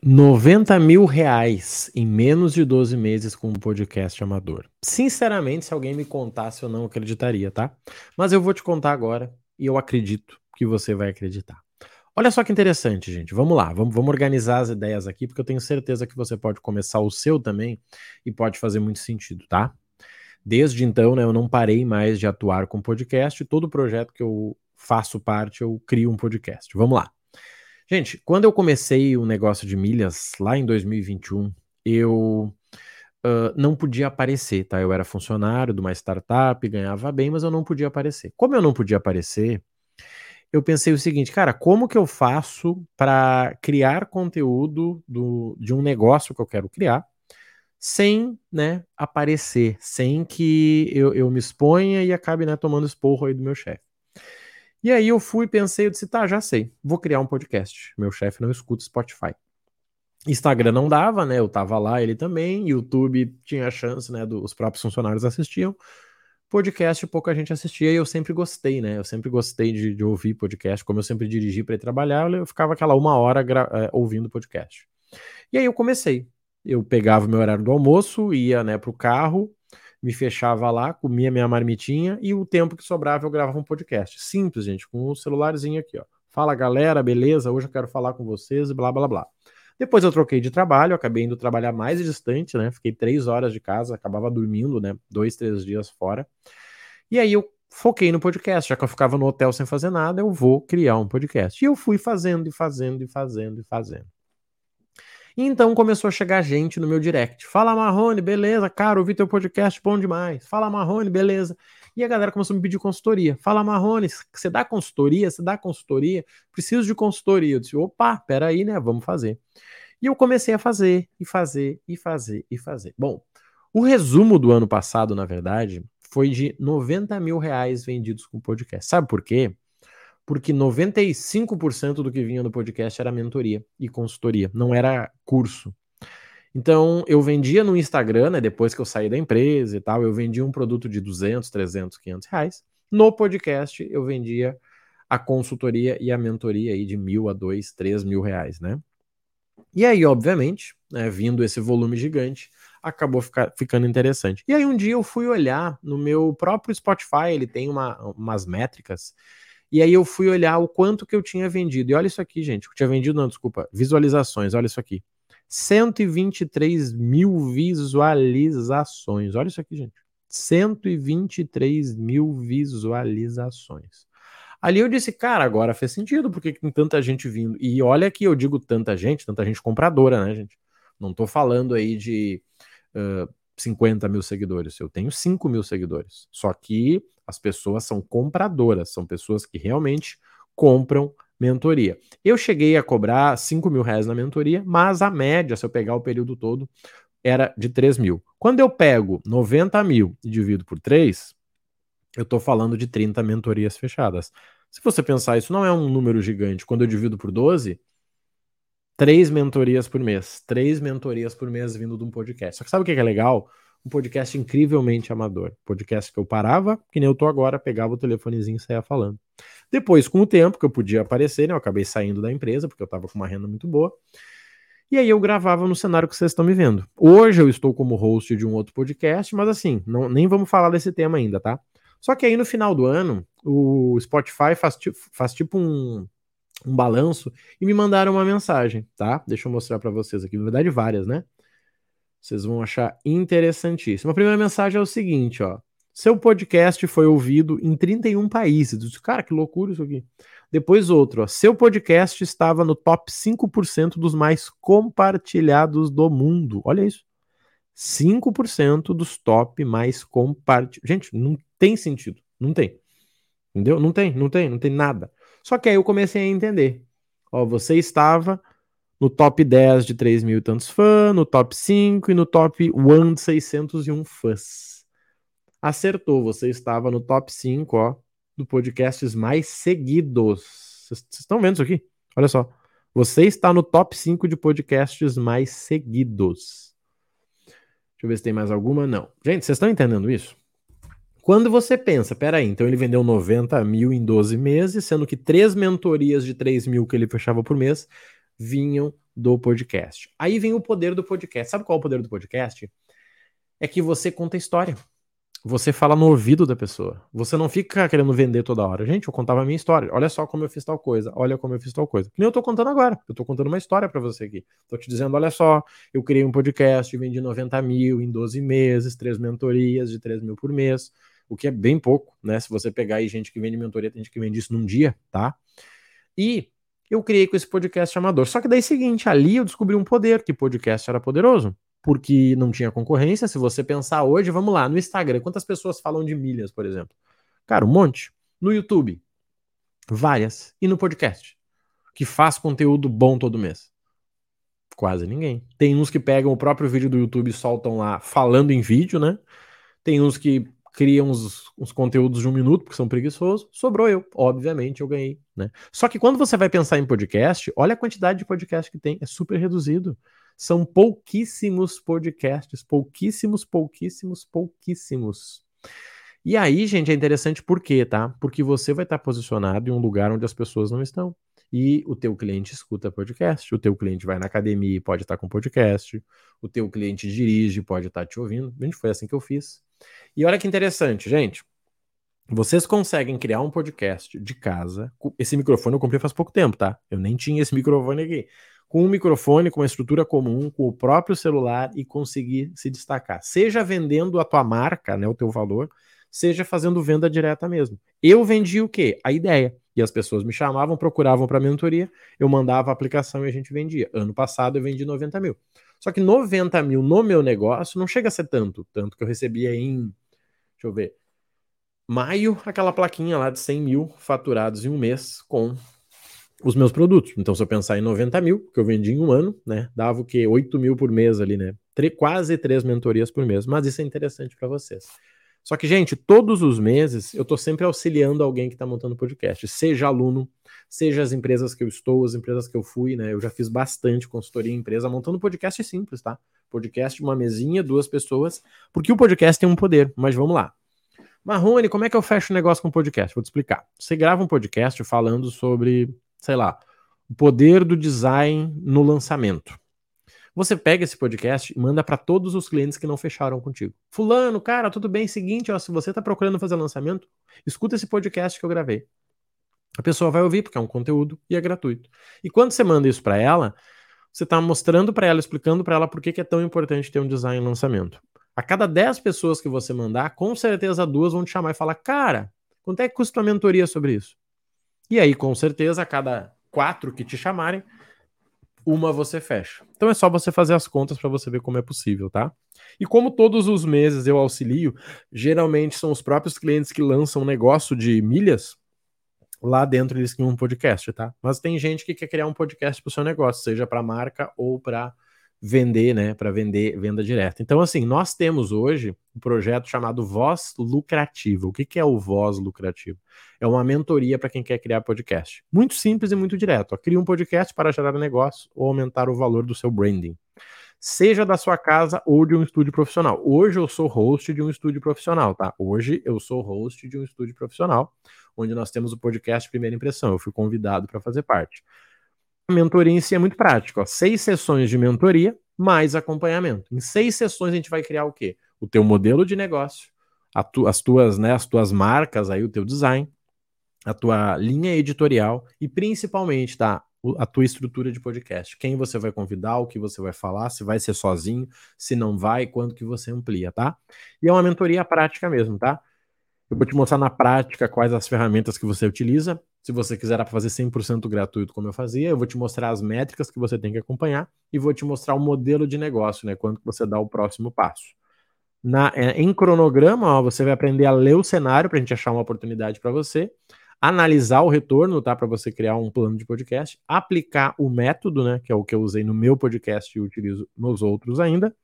90 mil reais em menos de 12 meses com um podcast amador. Sinceramente, se alguém me contasse, eu não acreditaria, tá? Mas eu vou te contar agora e eu acredito que você vai acreditar. Olha só que interessante, gente. Vamos lá, vamos, vamos organizar as ideias aqui, porque eu tenho certeza que você pode começar o seu também e pode fazer muito sentido, tá? Desde então, né, eu não parei mais de atuar com podcast. Todo projeto que eu faço parte, eu crio um podcast. Vamos lá. Gente, quando eu comecei o negócio de milhas lá em 2021, eu uh, não podia aparecer, tá? Eu era funcionário de uma startup, ganhava bem, mas eu não podia aparecer. Como eu não podia aparecer, eu pensei o seguinte, cara, como que eu faço para criar conteúdo do, de um negócio que eu quero criar sem, né, aparecer, sem que eu, eu me exponha e acabe, né, tomando esporro aí do meu chefe. E aí eu fui, pensei, eu disse, tá, já sei, vou criar um podcast. Meu chefe não escuta Spotify. Instagram não dava, né? Eu tava lá, ele também. YouTube tinha chance, né? Dos próprios funcionários assistiam. Podcast pouca gente assistia e eu sempre gostei, né? Eu sempre gostei de, de ouvir podcast. Como eu sempre dirigi para ir trabalhar, eu ficava aquela uma hora é, ouvindo podcast. E aí eu comecei. Eu pegava o meu horário do almoço, ia né, pro carro, me fechava lá, comia minha marmitinha e o tempo que sobrava eu gravava um podcast. Simples, gente, com um celularzinho aqui, ó. Fala galera, beleza? Hoje eu quero falar com vocês e blá blá blá. Depois eu troquei de trabalho, acabei indo trabalhar mais distante, né? Fiquei três horas de casa, acabava dormindo, né? Dois, três dias fora. E aí eu foquei no podcast, já que eu ficava no hotel sem fazer nada, eu vou criar um podcast. E eu fui fazendo e fazendo e fazendo e fazendo. Então começou a chegar gente no meu direct. Fala Marrone, beleza, cara, ouvi teu podcast, bom demais. Fala Marrone, beleza. E a galera começou a me pedir consultoria. Fala Marrone, você dá consultoria? Você dá consultoria? Preciso de consultoria. Eu disse, opa, peraí, né, vamos fazer. E eu comecei a fazer, e fazer, e fazer, e fazer. Bom, o resumo do ano passado, na verdade, foi de 90 mil reais vendidos com podcast. Sabe por quê? Porque 95% do que vinha no podcast era mentoria e consultoria, não era curso. Então, eu vendia no Instagram, né, depois que eu saí da empresa e tal, eu vendia um produto de 200, 300, 500 reais. No podcast, eu vendia a consultoria e a mentoria aí de mil a dois, três mil reais, né? E aí, obviamente, né, vindo esse volume gigante, acabou ficar, ficando interessante. E aí, um dia eu fui olhar no meu próprio Spotify, ele tem uma, umas métricas e aí eu fui olhar o quanto que eu tinha vendido. E olha isso aqui, gente. Eu tinha vendido, não, desculpa. Visualizações, olha isso aqui. 123 mil visualizações. Olha isso aqui, gente. 123 mil visualizações. Ali eu disse, cara, agora fez sentido, porque tem tanta gente vindo. E olha que eu digo tanta gente, tanta gente compradora, né, gente? Não tô falando aí de uh, 50 mil seguidores. Eu tenho 5 mil seguidores. Só que as pessoas são compradoras, são pessoas que realmente compram mentoria. Eu cheguei a cobrar 5 mil reais na mentoria, mas a média, se eu pegar o período todo, era de 3 mil. Quando eu pego 90 mil e divido por 3, eu estou falando de 30 mentorias fechadas. Se você pensar, isso não é um número gigante. Quando eu divido por 12, três mentorias por mês. Três mentorias por mês vindo de um podcast. Só que sabe o que é legal? um podcast incrivelmente amador. Podcast que eu parava, que nem eu tô agora, pegava o telefonezinho e saía falando. Depois, com o tempo que eu podia aparecer, né, eu acabei saindo da empresa, porque eu tava com uma renda muito boa. E aí eu gravava no cenário que vocês estão me vendo. Hoje eu estou como host de um outro podcast, mas assim, não, nem vamos falar desse tema ainda, tá? Só que aí no final do ano, o Spotify faz, faz tipo um, um balanço e me mandaram uma mensagem, tá? Deixa eu mostrar para vocês aqui, na verdade várias, né? Vocês vão achar interessantíssimo. A primeira mensagem é o seguinte, ó. Seu podcast foi ouvido em 31 países. Cara, que loucura isso aqui. Depois outro, ó. Seu podcast estava no top 5% dos mais compartilhados do mundo. Olha isso. 5% dos top mais compartilhados. Gente, não tem sentido. Não tem. Entendeu? Não tem, não tem, não tem nada. Só que aí eu comecei a entender. Ó, você estava no top 10 de 3 mil e tantos fãs, no top 5 e no top 1 de 601 fãs. Acertou, você estava no top 5, ó, do podcasts mais seguidos. Vocês estão vendo isso aqui? Olha só. Você está no top 5 de podcasts mais seguidos. Deixa eu ver se tem mais alguma. Não. Gente, vocês estão entendendo isso? Quando você pensa, peraí, então ele vendeu 90 mil em 12 meses, sendo que três mentorias de 3 mil que ele fechava por mês vinham do podcast. Aí vem o poder do podcast. Sabe qual é o poder do podcast? É que você conta história. Você fala no ouvido da pessoa. Você não fica querendo vender toda hora. Gente, eu contava a minha história. Olha só como eu fiz tal coisa. Olha como eu fiz tal coisa. Que nem eu tô contando agora. Eu tô contando uma história para você aqui. Tô te dizendo, olha só, eu criei um podcast, vendi 90 mil em 12 meses, três mentorias de 3 mil por mês, o que é bem pouco, né? Se você pegar aí gente que vende mentoria, tem gente que vende isso num dia, tá? E eu criei com esse podcast amador. Só que daí é seguinte, ali eu descobri um poder, que podcast era poderoso porque não tinha concorrência. Se você pensar hoje, vamos lá, no Instagram, quantas pessoas falam de milhas, por exemplo? Cara, um monte. No YouTube, várias. E no podcast, que faz conteúdo bom todo mês? Quase ninguém. Tem uns que pegam o próprio vídeo do YouTube e soltam lá falando em vídeo, né? Tem uns que criam uns, uns conteúdos de um minuto, porque são preguiçosos. Sobrou eu. Obviamente, eu ganhei, né? Só que quando você vai pensar em podcast, olha a quantidade de podcast que tem. É super reduzido. São pouquíssimos podcasts, pouquíssimos, pouquíssimos, pouquíssimos. E aí, gente, é interessante por quê, tá? Porque você vai estar posicionado em um lugar onde as pessoas não estão. E o teu cliente escuta podcast, o teu cliente vai na academia e pode estar com podcast, o teu cliente dirige pode estar te ouvindo. Gente, foi assim que eu fiz. E olha que interessante, gente. Vocês conseguem criar um podcast de casa. Esse microfone eu comprei faz pouco tempo, tá? Eu nem tinha esse microfone aqui com um microfone, com uma estrutura comum, com o próprio celular e conseguir se destacar. Seja vendendo a tua marca, né, o teu valor, seja fazendo venda direta mesmo. Eu vendi o quê? A ideia. E as pessoas me chamavam, procuravam para mentoria, eu mandava a aplicação e a gente vendia. Ano passado eu vendi 90 mil. Só que 90 mil no meu negócio não chega a ser tanto. Tanto que eu recebia em, deixa eu ver, maio, aquela plaquinha lá de 100 mil faturados em um mês com os meus produtos. Então, se eu pensar em 90 mil, que eu vendi em um ano, né? Dava o quê? 8 mil por mês ali, né? Quase três mentorias por mês. Mas isso é interessante para vocês. Só que, gente, todos os meses eu estou sempre auxiliando alguém que está montando podcast, seja aluno, seja as empresas que eu estou, as empresas que eu fui, né? Eu já fiz bastante consultoria em empresa, montando podcast simples, tá? Podcast, uma mesinha, duas pessoas, porque o podcast tem um poder, mas vamos lá. Marrone, como é que eu fecho o negócio com podcast? Vou te explicar. Você grava um podcast falando sobre sei lá, o poder do design no lançamento. Você pega esse podcast e manda para todos os clientes que não fecharam contigo. Fulano, cara, tudo bem? Seguinte, ó, se você está procurando fazer lançamento, escuta esse podcast que eu gravei. A pessoa vai ouvir porque é um conteúdo e é gratuito. E quando você manda isso para ela, você está mostrando para ela, explicando para ela por que, que é tão importante ter um design lançamento. A cada 10 pessoas que você mandar, com certeza duas vão te chamar e falar: Cara, quanto é que custa a mentoria sobre isso? E aí, com certeza, a cada quatro que te chamarem, uma você fecha. Então é só você fazer as contas para você ver como é possível, tá? E como todos os meses eu auxilio, geralmente são os próprios clientes que lançam um negócio de milhas, lá dentro eles criam um podcast, tá? Mas tem gente que quer criar um podcast para o seu negócio, seja para marca ou para vender, né, para vender venda direta. Então, assim, nós temos hoje um projeto chamado Voz Lucrativa. O que, que é o Voz Lucrativo? É uma mentoria para quem quer criar podcast. Muito simples e muito direto. Cria um podcast para gerar negócio ou aumentar o valor do seu branding. Seja da sua casa ou de um estúdio profissional. Hoje eu sou host de um estúdio profissional, tá? Hoje eu sou host de um estúdio profissional, onde nós temos o podcast Primeira Impressão. Eu fui convidado para fazer parte. A mentoria em si é muito prática. Ó. Seis sessões de mentoria mais acompanhamento. Em seis sessões a gente vai criar o quê? O teu modelo de negócio, tu, as tuas, né, as tuas marcas aí, o teu design, a tua linha editorial e principalmente, tá, a tua estrutura de podcast. Quem você vai convidar, o que você vai falar, se vai ser sozinho, se não vai, quando que você amplia, tá? E é uma mentoria prática mesmo, tá? Eu vou te mostrar na prática quais as ferramentas que você utiliza. Se você quiser fazer 100% gratuito, como eu fazia, eu vou te mostrar as métricas que você tem que acompanhar e vou te mostrar o modelo de negócio, né? Quando você dá o próximo passo. Na, é, em cronograma, ó, você vai aprender a ler o cenário para a gente achar uma oportunidade para você, analisar o retorno, tá? Para você criar um plano de podcast, aplicar o método, né? Que é o que eu usei no meu podcast e utilizo nos outros ainda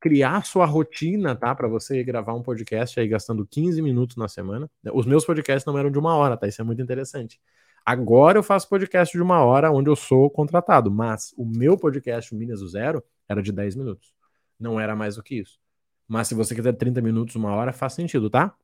criar sua rotina, tá? Para você gravar um podcast aí gastando 15 minutos na semana. Os meus podcasts não eram de uma hora, tá? Isso é muito interessante. Agora eu faço podcast de uma hora onde eu sou contratado, mas o meu podcast, o Minas do Zero, era de 10 minutos. Não era mais do que isso. Mas se você quiser 30 minutos, uma hora, faz sentido, tá?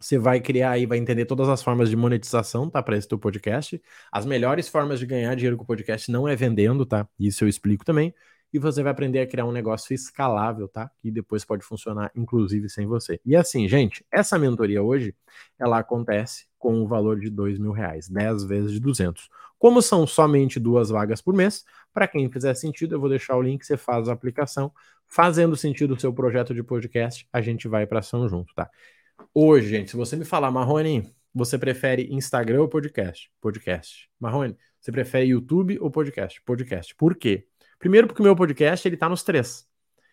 Você vai criar aí, vai entender todas as formas de monetização, tá? Para esse teu podcast. As melhores formas de ganhar dinheiro com o podcast não é vendendo, tá? Isso eu explico também. E você vai aprender a criar um negócio escalável, tá? Que depois pode funcionar, inclusive, sem você. E assim, gente, essa mentoria hoje, ela acontece com o valor de dois mil reais, 10 vezes de 200. Como são somente duas vagas por mês, para quem fizer sentido, eu vou deixar o link, você faz a aplicação. Fazendo sentido o seu projeto de podcast, a gente vai para ação junto, tá? Hoje, gente, se você me falar, Marrone, você prefere Instagram ou podcast? Podcast. Marrone, você prefere YouTube ou podcast? Podcast. Por quê? Primeiro porque o meu podcast, ele tá nos três.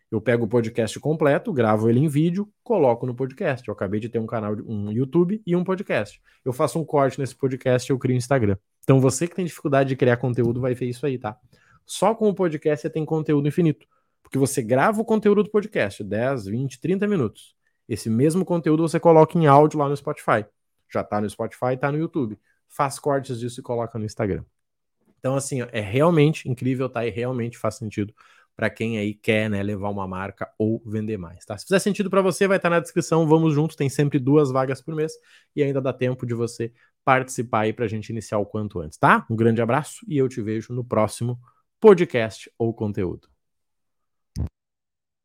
Eu pego o podcast completo, gravo ele em vídeo, coloco no podcast. Eu acabei de ter um canal, um YouTube e um podcast. Eu faço um corte nesse podcast e eu crio um Instagram. Então você que tem dificuldade de criar conteúdo vai ver isso aí, tá? Só com o podcast você tem conteúdo infinito. Porque você grava o conteúdo do podcast, 10, 20, 30 minutos. Esse mesmo conteúdo você coloca em áudio lá no Spotify. Já tá no Spotify, tá no YouTube. Faz cortes disso e coloca no Instagram. Então, assim, é realmente incrível, tá? E realmente faz sentido para quem aí quer, né, levar uma marca ou vender mais, tá? Se fizer sentido para você, vai estar tá na descrição. Vamos juntos, tem sempre duas vagas por mês e ainda dá tempo de você participar aí para a gente iniciar o quanto antes, tá? Um grande abraço e eu te vejo no próximo podcast ou conteúdo.